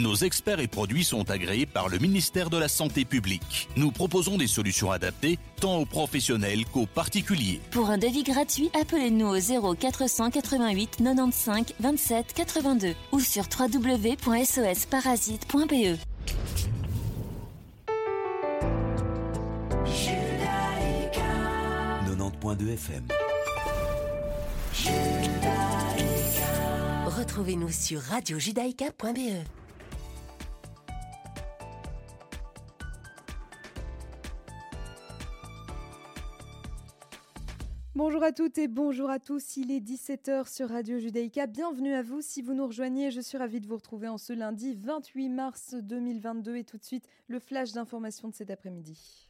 Nos experts et produits sont agréés par le ministère de la Santé publique. Nous proposons des solutions adaptées tant aux professionnels qu'aux particuliers. Pour un devis gratuit, appelez-nous au 0 488 95 27 82 ou sur www.sosparasite.be. 90.2 FM. Retrouvez-nous sur radiojudaïka.be. Bonjour à toutes et bonjour à tous, il est 17h sur Radio Judaïka. Bienvenue à vous si vous nous rejoignez. Je suis ravie de vous retrouver en ce lundi 28 mars 2022 et tout de suite le flash d'information de cet après-midi.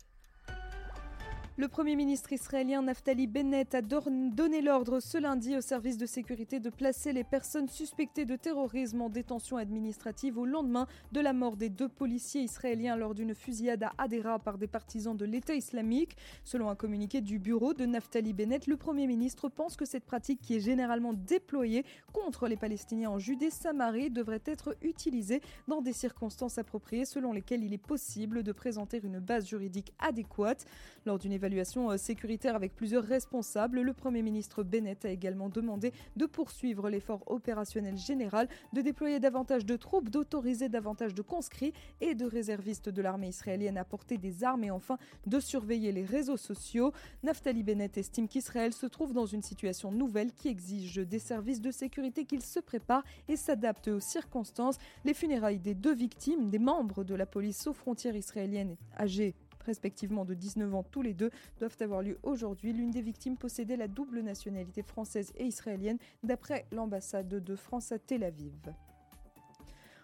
Le Premier ministre israélien Naftali Bennett a donné l'ordre ce lundi au service de sécurité de placer les personnes suspectées de terrorisme en détention administrative au lendemain de la mort des deux policiers israéliens lors d'une fusillade à Hadera par des partisans de l'État islamique. Selon un communiqué du bureau de Naftali Bennett, le Premier ministre pense que cette pratique qui est généralement déployée contre les Palestiniens en Judée-Samarie devrait être utilisée dans des circonstances appropriées selon lesquelles il est possible de présenter une base juridique adéquate. Lors d'une évaluation évaluation euh, sécuritaire avec plusieurs responsables. Le Premier ministre Bennett a également demandé de poursuivre l'effort opérationnel général, de déployer davantage de troupes, d'autoriser davantage de conscrits et de réservistes de l'armée israélienne à porter des armes et enfin de surveiller les réseaux sociaux. Naftali Bennett estime qu'Israël se trouve dans une situation nouvelle qui exige des services de sécurité qu'ils se préparent et s'adaptent aux circonstances. Les funérailles des deux victimes, des membres de la police aux frontières israéliennes âgés respectivement de 19 ans tous les deux, doivent avoir lieu aujourd'hui. L'une des victimes possédait la double nationalité française et israélienne, d'après l'ambassade de France à Tel Aviv.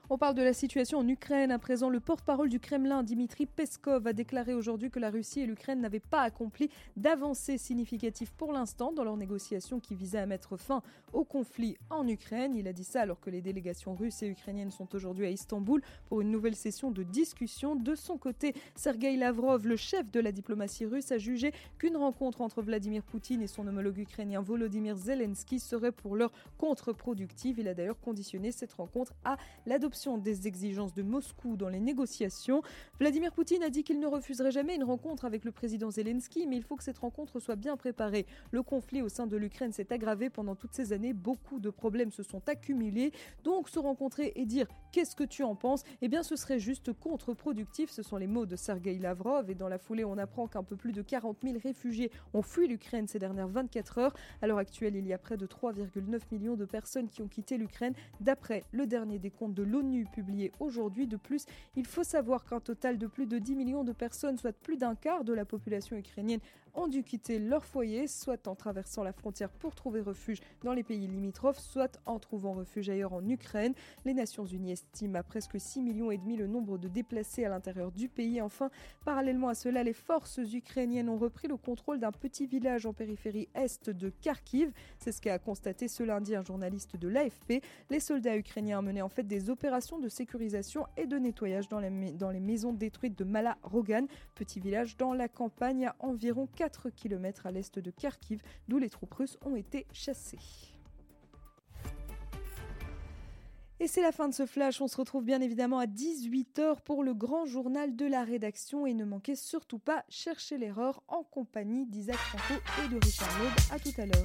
On parle de la situation en Ukraine. À présent, le porte-parole du Kremlin, Dimitri Peskov, a déclaré aujourd'hui que la Russie et l'Ukraine n'avaient pas accompli d'avancées significatives pour l'instant dans leurs négociations qui visaient à mettre fin au conflit en Ukraine. Il a dit ça alors que les délégations russes et ukrainiennes sont aujourd'hui à Istanbul pour une nouvelle session de discussion. De son côté, Sergei Lavrov, le chef de la diplomatie russe, a jugé qu'une rencontre entre Vladimir Poutine et son homologue ukrainien Volodymyr Zelensky serait pour l'heure contre-productive. Il a d'ailleurs conditionné cette rencontre à l'adoption des exigences de Moscou dans les négociations. Vladimir Poutine a dit qu'il ne refuserait jamais une rencontre avec le président Zelensky, mais il faut que cette rencontre soit bien préparée. Le conflit au sein de l'Ukraine s'est aggravé pendant toutes ces années, beaucoup de problèmes se sont accumulés, donc se rencontrer et dire qu'est-ce que tu en penses, eh bien ce serait juste contre-productif, ce sont les mots de Sergei Lavrov, et dans la foulée on apprend qu'un peu plus de 40 000 réfugiés ont fui l'Ukraine ces dernières 24 heures. À l'heure actuelle, il y a près de 3,9 millions de personnes qui ont quitté l'Ukraine, d'après le dernier décompte de l'ONU publié aujourd'hui. De plus, il faut savoir qu'un total de plus de 10 millions de personnes, soit plus d'un quart de la population ukrainienne, ont dû quitter leur foyer, soit en traversant la frontière pour trouver refuge dans les pays limitrophes, soit en trouvant refuge ailleurs en Ukraine. Les Nations Unies estiment à presque 6 millions et demi le nombre de déplacés à l'intérieur du pays. Enfin, parallèlement à cela, les forces ukrainiennes ont repris le contrôle d'un petit village en périphérie est de Kharkiv. C'est ce qu'a constaté ce lundi un journaliste de l'AFP. Les soldats ukrainiens menaient en fait des opérations de sécurisation et de nettoyage dans les, maisons détruites de Mala Rogan, petit village dans la campagne à environ 4 4 km à l'est de Kharkiv, d'où les troupes russes ont été chassées. Et c'est la fin de ce flash. On se retrouve bien évidemment à 18h pour le grand journal de la rédaction. Et ne manquez surtout pas Chercher l'erreur en compagnie d'Isaac Franco et de Richard Laube. A tout à l'heure.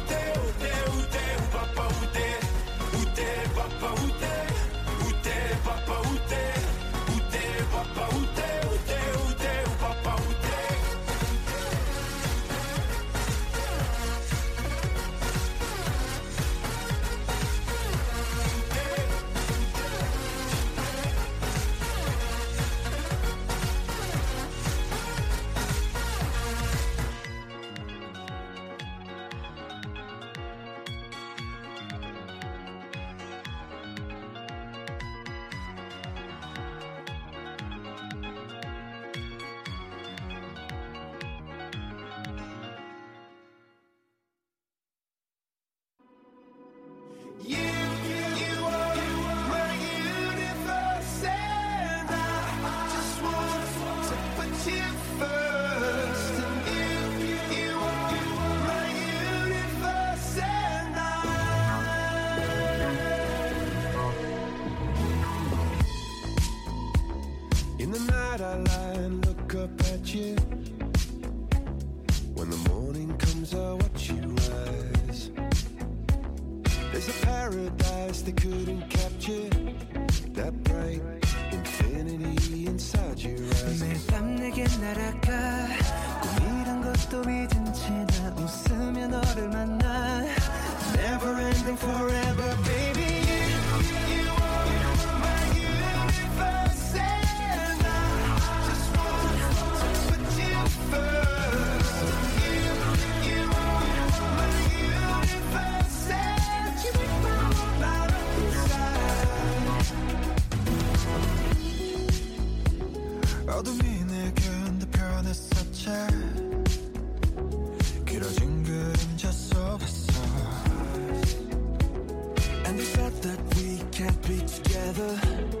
be together.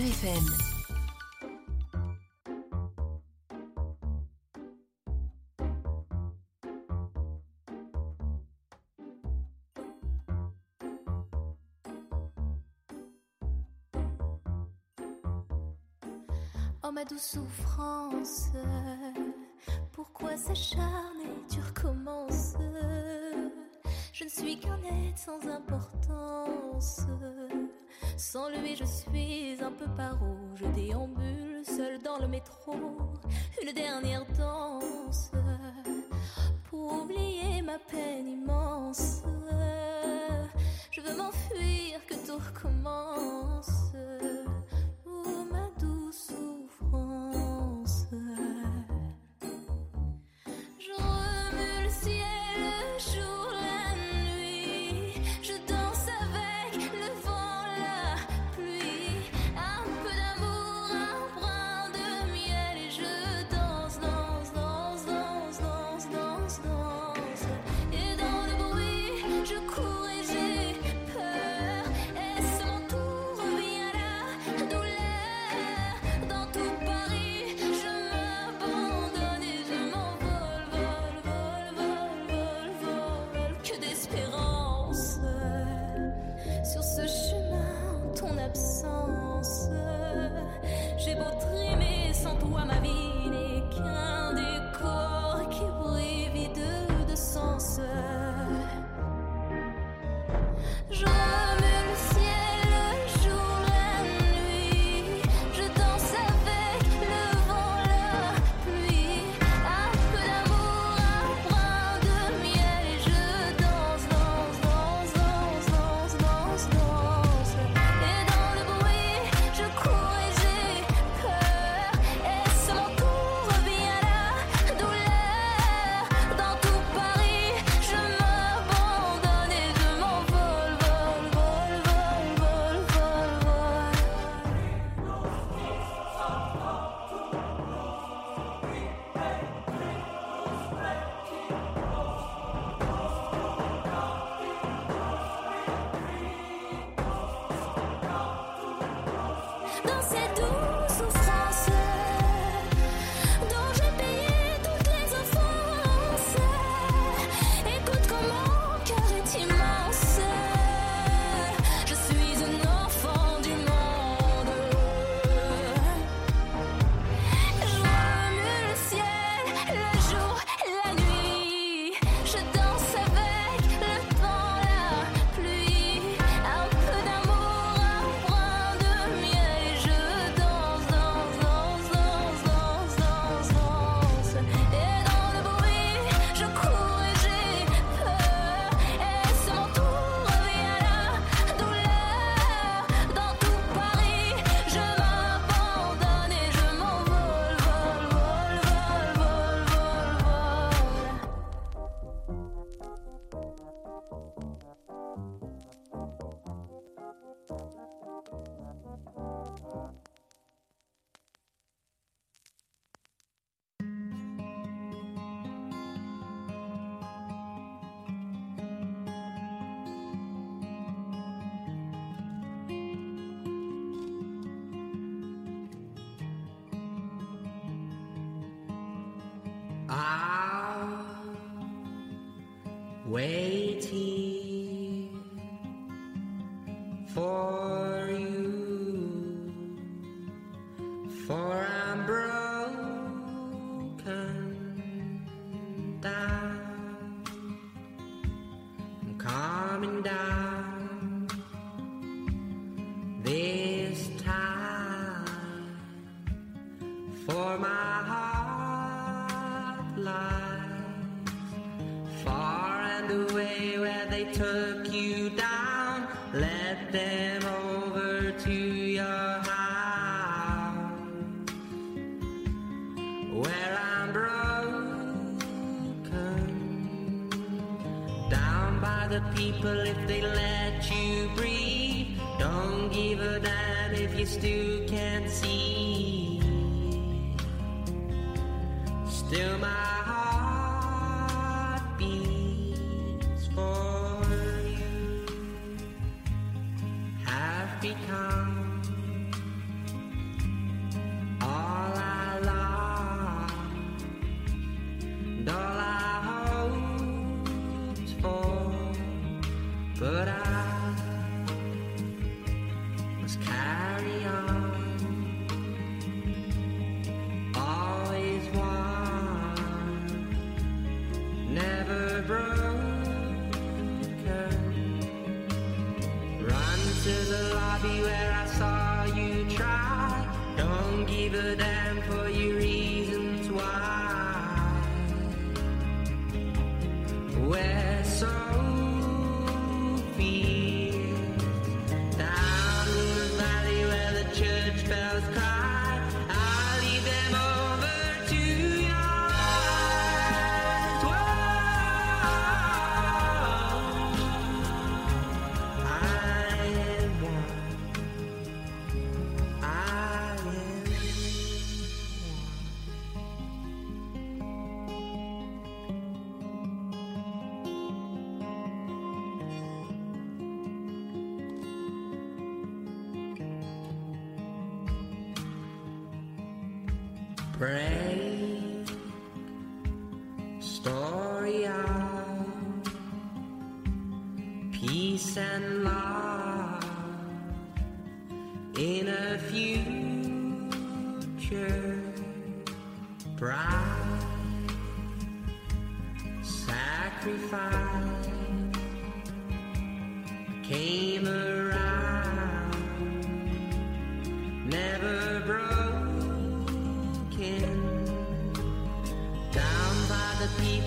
90.2 FM. Oh ma douce souffrance, pourquoi s'acharner, tu recommences? Je ne suis qu'un être sans importance. Sans lui, je suis un peu paro. Je déambule seul dans le métro. Une dernière danse pour oublier ma peine immense. Je veux m'enfuir, que tout recommence.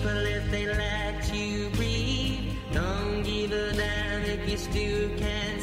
people if they let you breathe. Don't give a damn if you still can't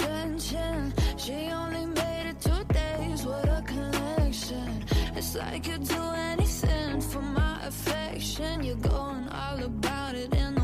attention. She only made it two days. What a connection. It's like you'd do anything for my affection. You're going all about it in the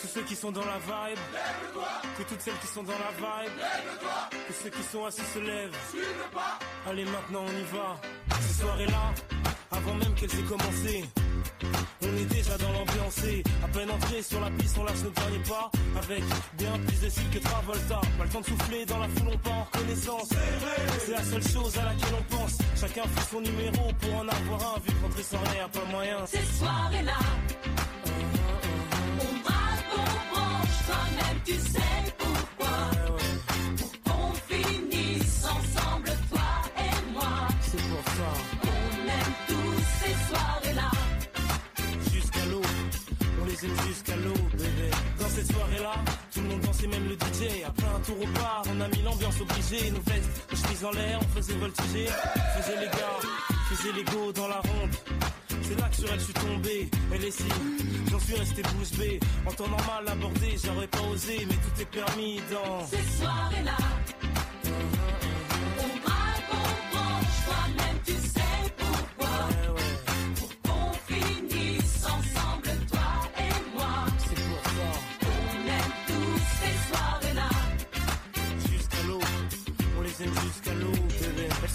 tous ceux qui sont dans la vibe, que toutes celles qui sont dans la vibe, que ceux qui sont assis se lèvent. Allez, maintenant on y va. Ces soirées-là, avant même qu'elles aient commencé, on est déjà dans l'ambiancé. À peine entré sur la piste, on lâche nos derniers pas. Avec bien plus de style que Travolta. Pas le temps de souffler dans la foule, on part en reconnaissance. C'est la seule chose à laquelle on pense. Chacun fait son numéro pour en avoir un. Vu que rentrer sans rien, pas moyen. Ces soirées-là, toi-même tu sais pourquoi. Pour qu'on finisse ensemble, toi et moi. C'est pour ça. On aime tous ces soirées-là. Jusqu'à l'eau, on les aime jusqu'à l'eau, bébé. Dans cette soirée-là, tout le monde dansait, même le DJ. Après un tour au bar, on a mis l'ambiance obligée. Nos vestes, nos chemises en l'air, on faisait voltiger. On faisait les gars, faisait les go dans la ronde. C'est là que sur elle je suis tombé, elle est si, j'en suis resté bouche bée. En temps normal abordé, j'aurais pas osé, mais tout est permis dans Ces soirées-là, on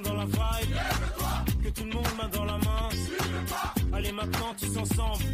dans la vibe, que tout le monde main dans la main. Allez maintenant tous ensemble.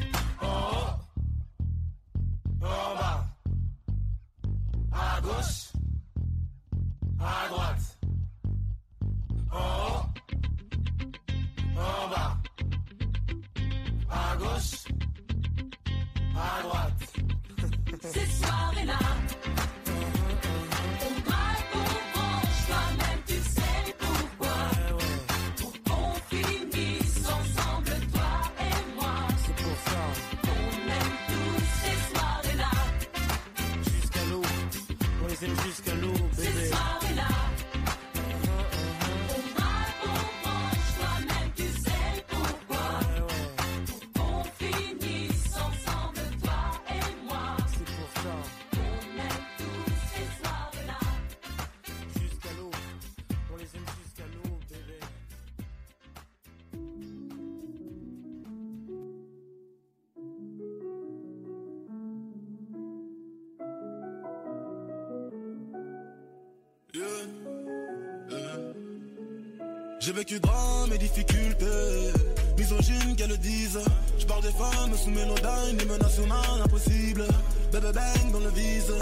Vécu drame et difficultés, misogyne qu'elles le disent. Je parle des femmes sous mélodyne, des menaces humaines impossibles. Bébé bang dans le vise,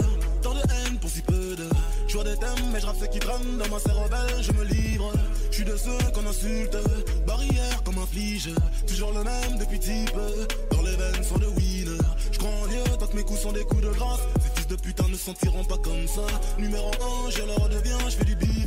tant de haine pour si peu de. Je des thèmes, mais je rappe ce qui traîne dans ma cervelle, je me livre. Je suis de ceux qu'on insulte, barrière m'afflige. Toujours le même depuis type. Dans les veines sont de winner. Je crois en Dieu tant que mes coups sont des coups de grâce. Ces fils de putain ne sentiront pas comme ça. Numéro 1, je leur redeviens, je fais du bif.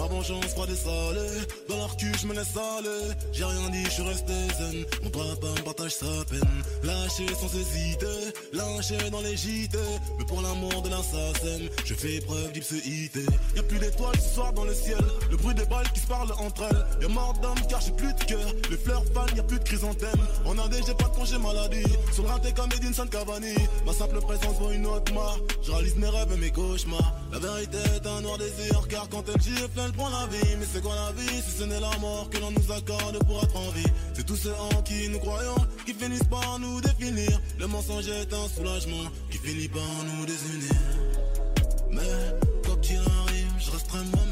Ma vengeance froide et salée. Dans leur cul, je me laisse aller. J'ai rien dit, je suis resté zen. Mon papa partage sa peine. Lâché sans hésiter. Lâché dans les JT. Mais pour l'amour de l'assassin, je fais preuve d'ipséité. Y'a plus d'étoiles ce soir dans le ciel. Le bruit des balles qui se parlent entre elles. Y'a mort d'homme car j'ai plus de cœur. Les fleurs fanent, y'a plus de chrysanthème. En Inde, j'ai pas de congé maladie. Sur le comme Edinson Cavani. Ma simple présence vaut une autre marque. Je réalise mes rêves et mes cauchemars. La vérité est un noir désir. Car quand elle gifle, elle prend la vie. Mais c'est quoi la vie si ce n'est la mort que l'on nous accorde pour être en vie? C'est tous ceux en qui nous croyons qui finissent par nous définir. Le mensonge est un soulagement qui finit par nous désunir. Mais quoi qu'il arrive, je resterai moi-même.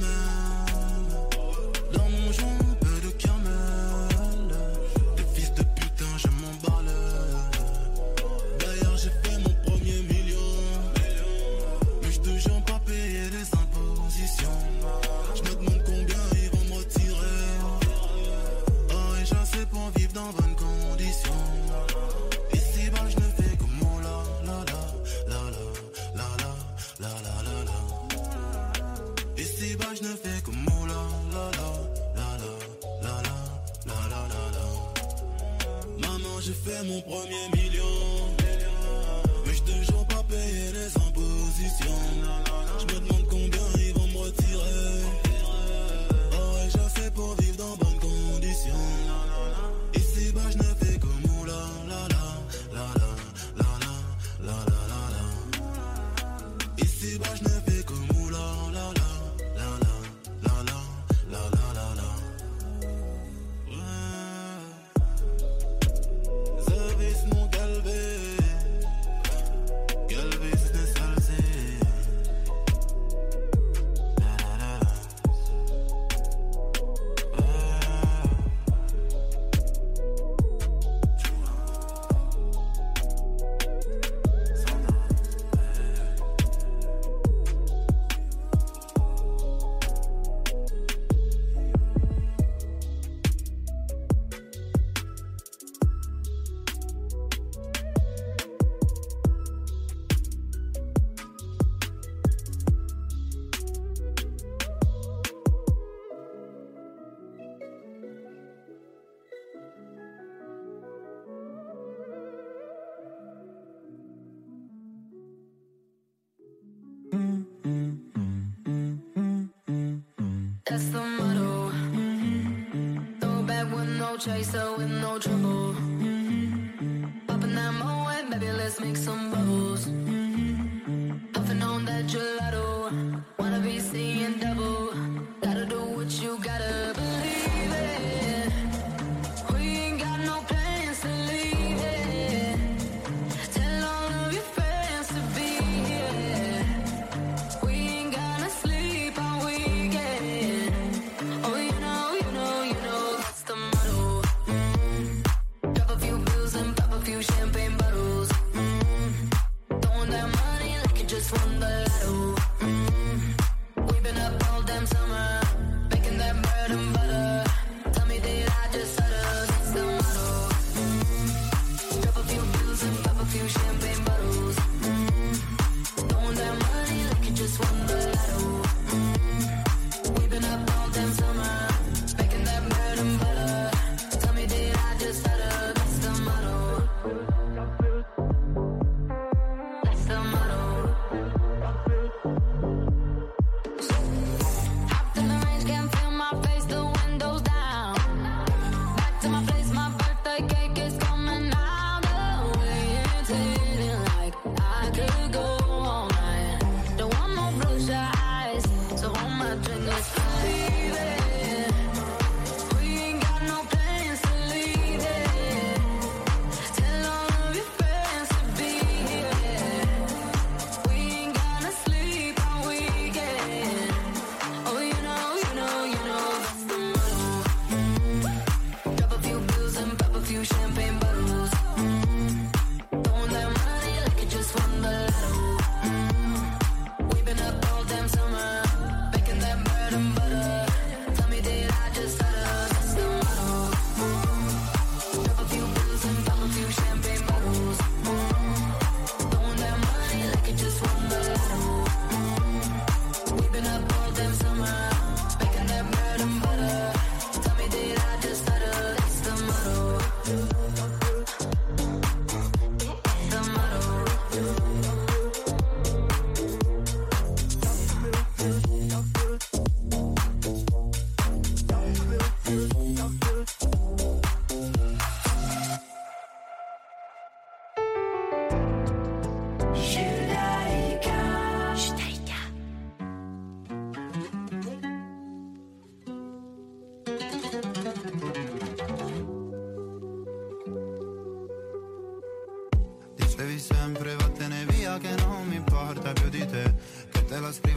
Fait mon premier.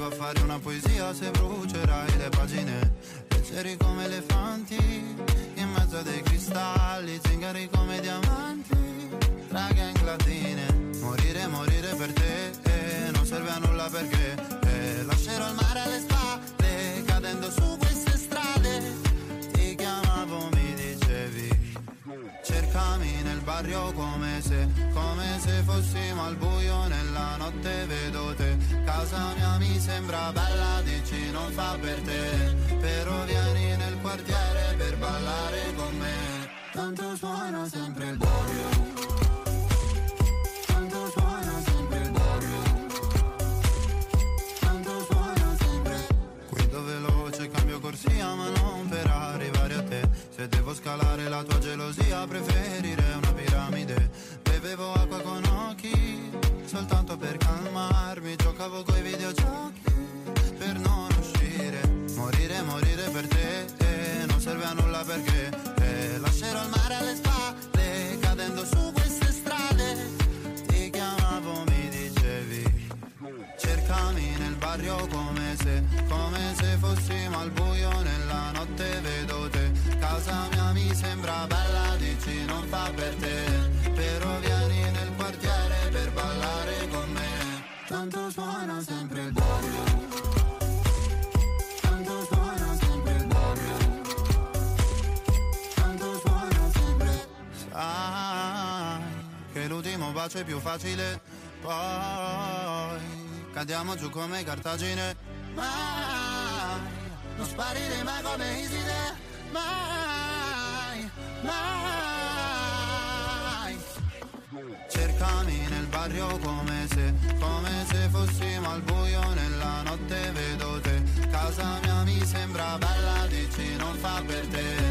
Fare una poesia se brucerai le pagine. Leggeri come elefanti In mezzo a dei cristalli. Zingari come diamanti Tra gang latine Morire, morire per te eh, Non serve a nulla perché eh, Lascerò il mare alle spalle Cadendo su Nel barrio come se, come se fossimo al buio nella notte vedo te. Casa mia mi sembra bella, dici non fa per te. Però vieni nel quartiere per ballare con me. Tanto suona sempre il barrio. Corsia ma non per arrivare a te. Se devo scalare la tua gelosia preferirei Bevevo acqua con occhi Soltanto per calmarmi. Giocavo coi videogiochi Per non uscire. Morire, morire per te eh, Non serve a nulla perché eh, Lascerò il mare alle spalle Cadendo su queste strade. Ti chiamavo, mi dicevi Cercami nel barrio come se, come se fossimo al buio bacio più facile. Poi cadiamo giù come cartagine. Mai Non sparire mai come Iside. Mai Mai. Cercami nel barrio come se Come se fossimo al buio nella notte vedo te. Casa mia mi sembra bella dici non fa per te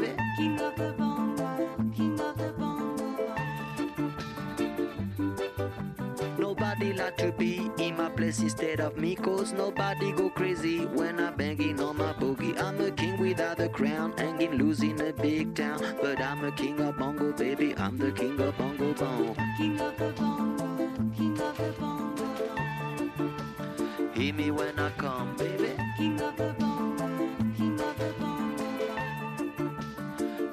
In instead of me, cause nobody go crazy when I'm banging on my boogie. I'm a king without a crown, hanging loose in a big town. But I'm a king of bongo, baby. I'm the king of bongo bong. King of the bongo, king of the bongo. Hear me when I come,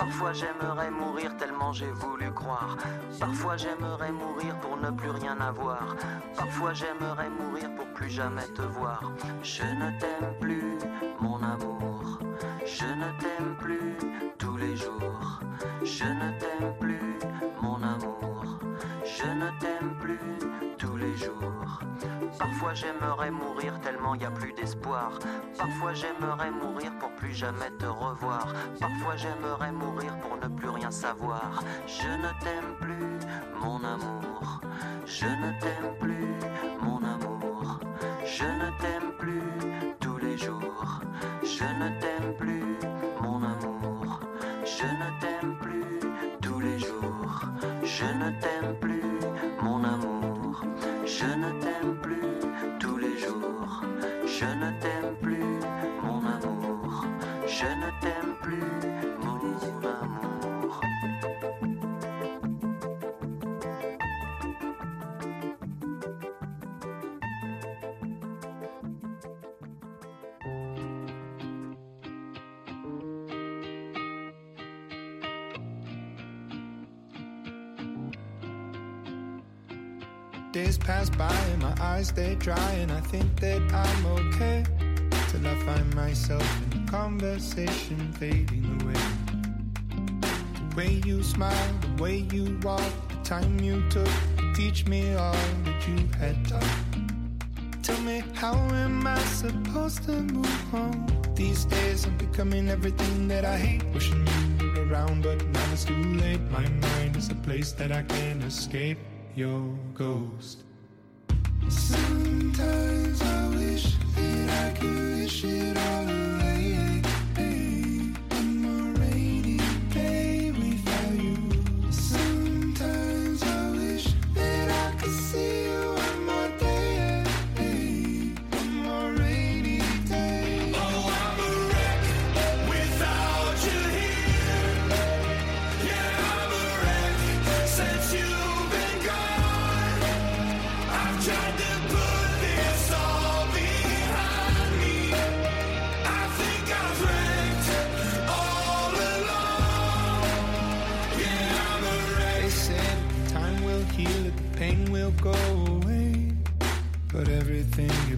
Parfois j'aimerais mourir tellement j'ai voulu croire. Parfois j'aimerais mourir pour ne plus rien avoir. Parfois j'aimerais mourir pour plus jamais te voir. Je ne t'aime plus, mon amour. Je ne t'aime plus tous les jours. Je ne t'aime plus, Parfois j'aimerais mourir tellement y a plus d'espoir. Parfois j'aimerais mourir pour plus jamais te revoir. Parfois j'aimerais mourir pour ne plus rien savoir. Je ne t'aime plus, mon amour. Je ne t'aime plus, think that I'm okay Till I find myself in conversation fading away. The way you smile, the way you walk, the time you took to teach me all that you had taught Tell me how am I supposed to move on? These days I'm becoming everything that I hate Wishing you were around but now it's too late. My mind is a place that I can't escape. Your ghost Sometimes I wish that I could wish it all away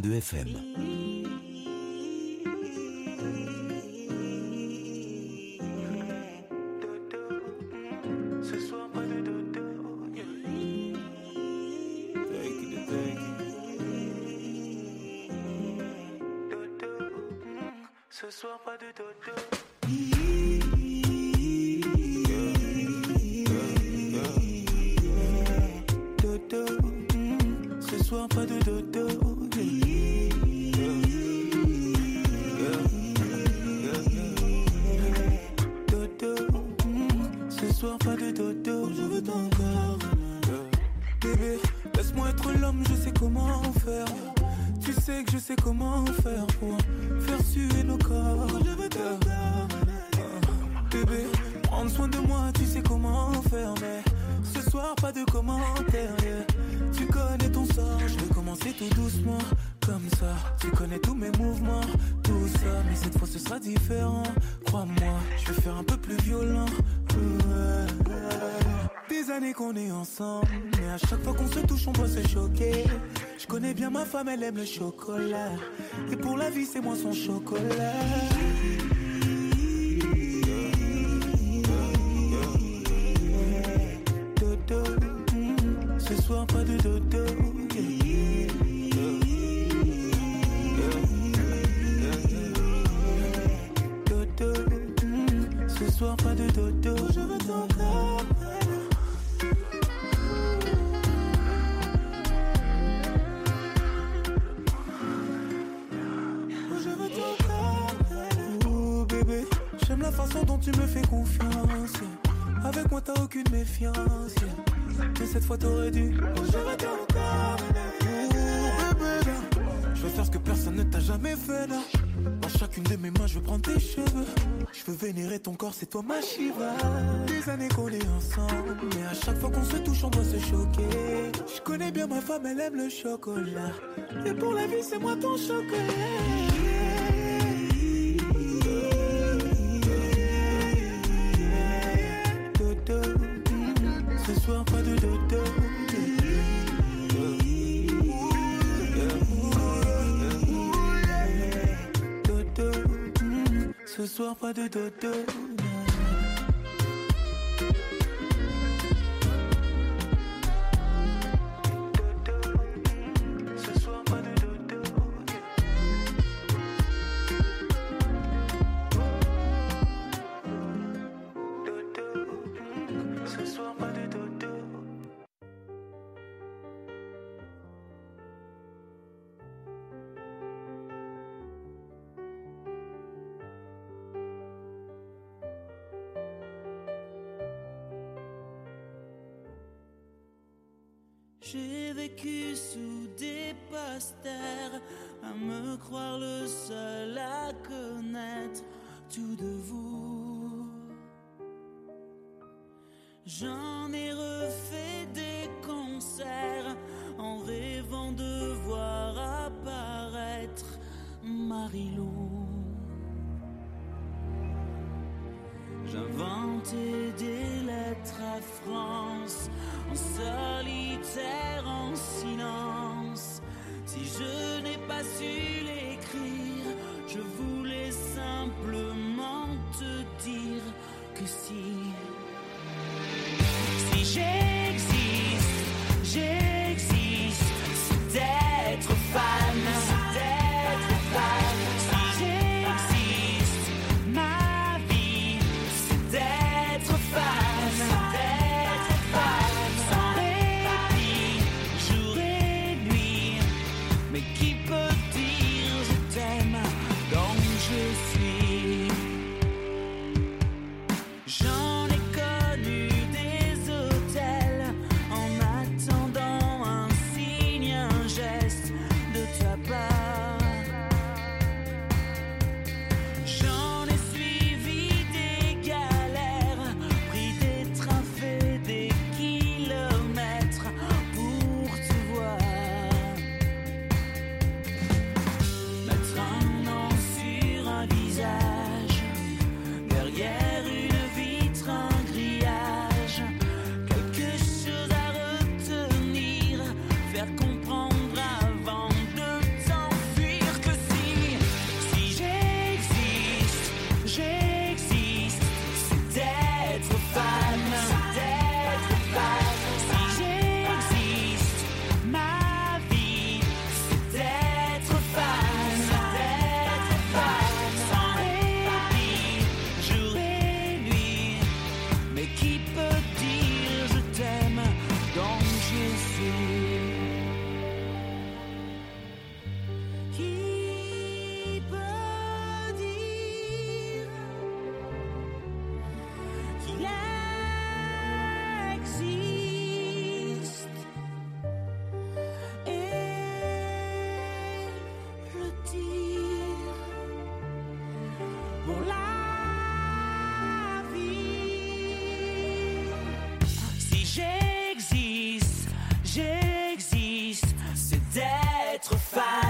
90.2 FM. Ce soir pas de dodo soir pas de dodo, je veux ton corps. Bébé, laisse-moi être l'homme, je sais comment faire. Tu sais que je sais comment faire pour faire suer nos corps. Je veux ton corps. Bébé, prendre soin de moi, tu sais comment faire. Mais ce soir pas de commentaires. Tu connais ton sort, je vais commencer tout doucement Comme ça, tu connais tous mes mouvements Tout ça, mais cette fois ce sera différent. Crois-moi, je vais faire un peu plus violent. Des années qu'on est ensemble Mais à chaque fois qu'on se touche on doit se choquer. Je connais bien ma femme, elle aime le chocolat. Et pour la vie c'est moi son chocolat c'est toi ma Shiva. Des années qu'on est ensemble Mais à chaque fois qu'on se touche on doit se choquer. Je connais bien ma femme elle aime le chocolat. Et pour la vie c'est moi ton chocolat. Ce soir pas de dodo. Ce soir pas de dodo goodbye.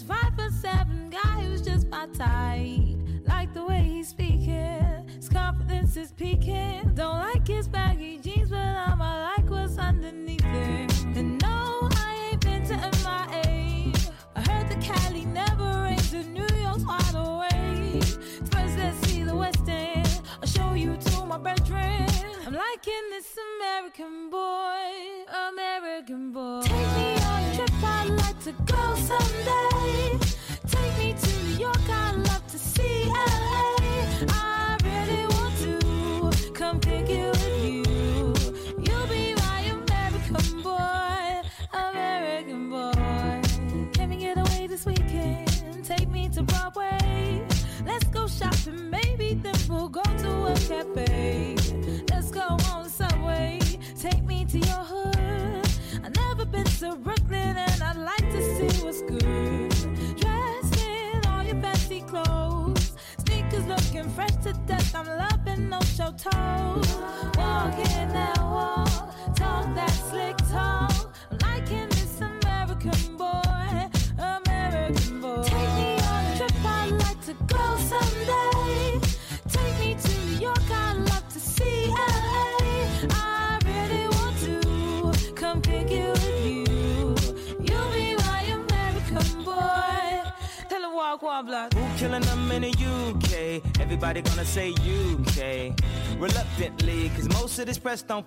This five foot seven guy who's just my type. Like the way he's speaking, his confidence is peaking. Don't like his baggy jeans, but I'ma like what's underneath it. And no, I ain't been to MIA. I heard the Cali never rains, and New York's wide awake. First, let's see the West End. I'll show you to my bedroom. I'm liking this American boy, American boy. Take me on a trip, I'd like to go someday. Shopping, maybe then we'll go to a cafe. Let's go on subway. Take me to your hood. I've never been to Brooklyn and I'd like to see what's good. Dressed in all your fancy clothes. Sneakers looking fresh to death. I'm loving no show toes. Walking that walk, walk one block. Who killing them in the UK? Everybody gonna say UK. Reluctantly, cause most of this press don't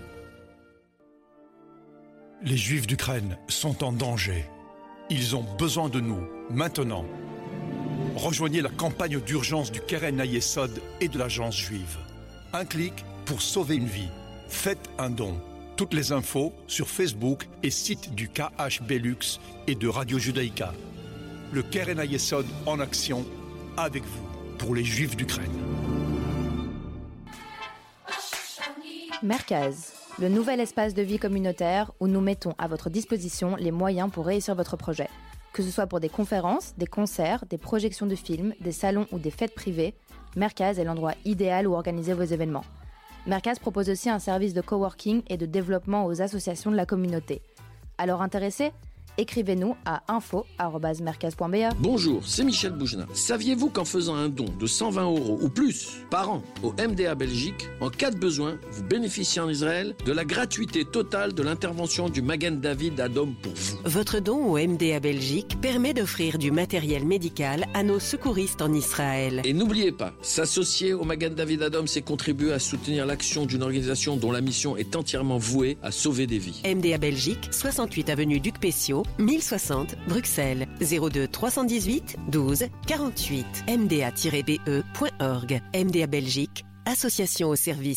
Les Juifs d'Ukraine sont en danger. Ils ont besoin de nous, maintenant. Rejoignez la campagne d'urgence du Keren Ayesod et de l'Agence juive. Un clic pour sauver une vie. Faites un don. Toutes les infos sur Facebook et site du KH Belux et de Radio Judaïka. Le Keren Ayesod en action avec vous pour les Juifs d'Ukraine. Merkaz, le nouvel espace de vie communautaire où nous mettons à votre disposition les moyens pour réussir votre projet. Que ce soit pour des conférences, des concerts, des projections de films, des salons ou des fêtes privées, Merkaz est l'endroit idéal où organiser vos événements. Merkaz propose aussi un service de coworking et de développement aux associations de la communauté. Alors intéressé Écrivez-nous à info.merkaz.be. Bonjour, c'est Michel Boujna. Saviez-vous qu'en faisant un don de 120 euros ou plus par an au MDA Belgique, en cas de besoin, vous bénéficiez en Israël de la gratuité totale de l'intervention du Magen David Adom pour vous? Votre don au MDA Belgique permet d'offrir du matériel médical à nos secouristes en Israël. Et n'oubliez pas, s'associer au Magen David Adom, c'est contribuer à soutenir l'action d'une organisation dont la mission est entièrement vouée à sauver des vies. MDA Belgique, 68 avenue Duc Pessio, 1060 Bruxelles, 02 318 12 48. MDA-be.org. MDA Belgique, association au service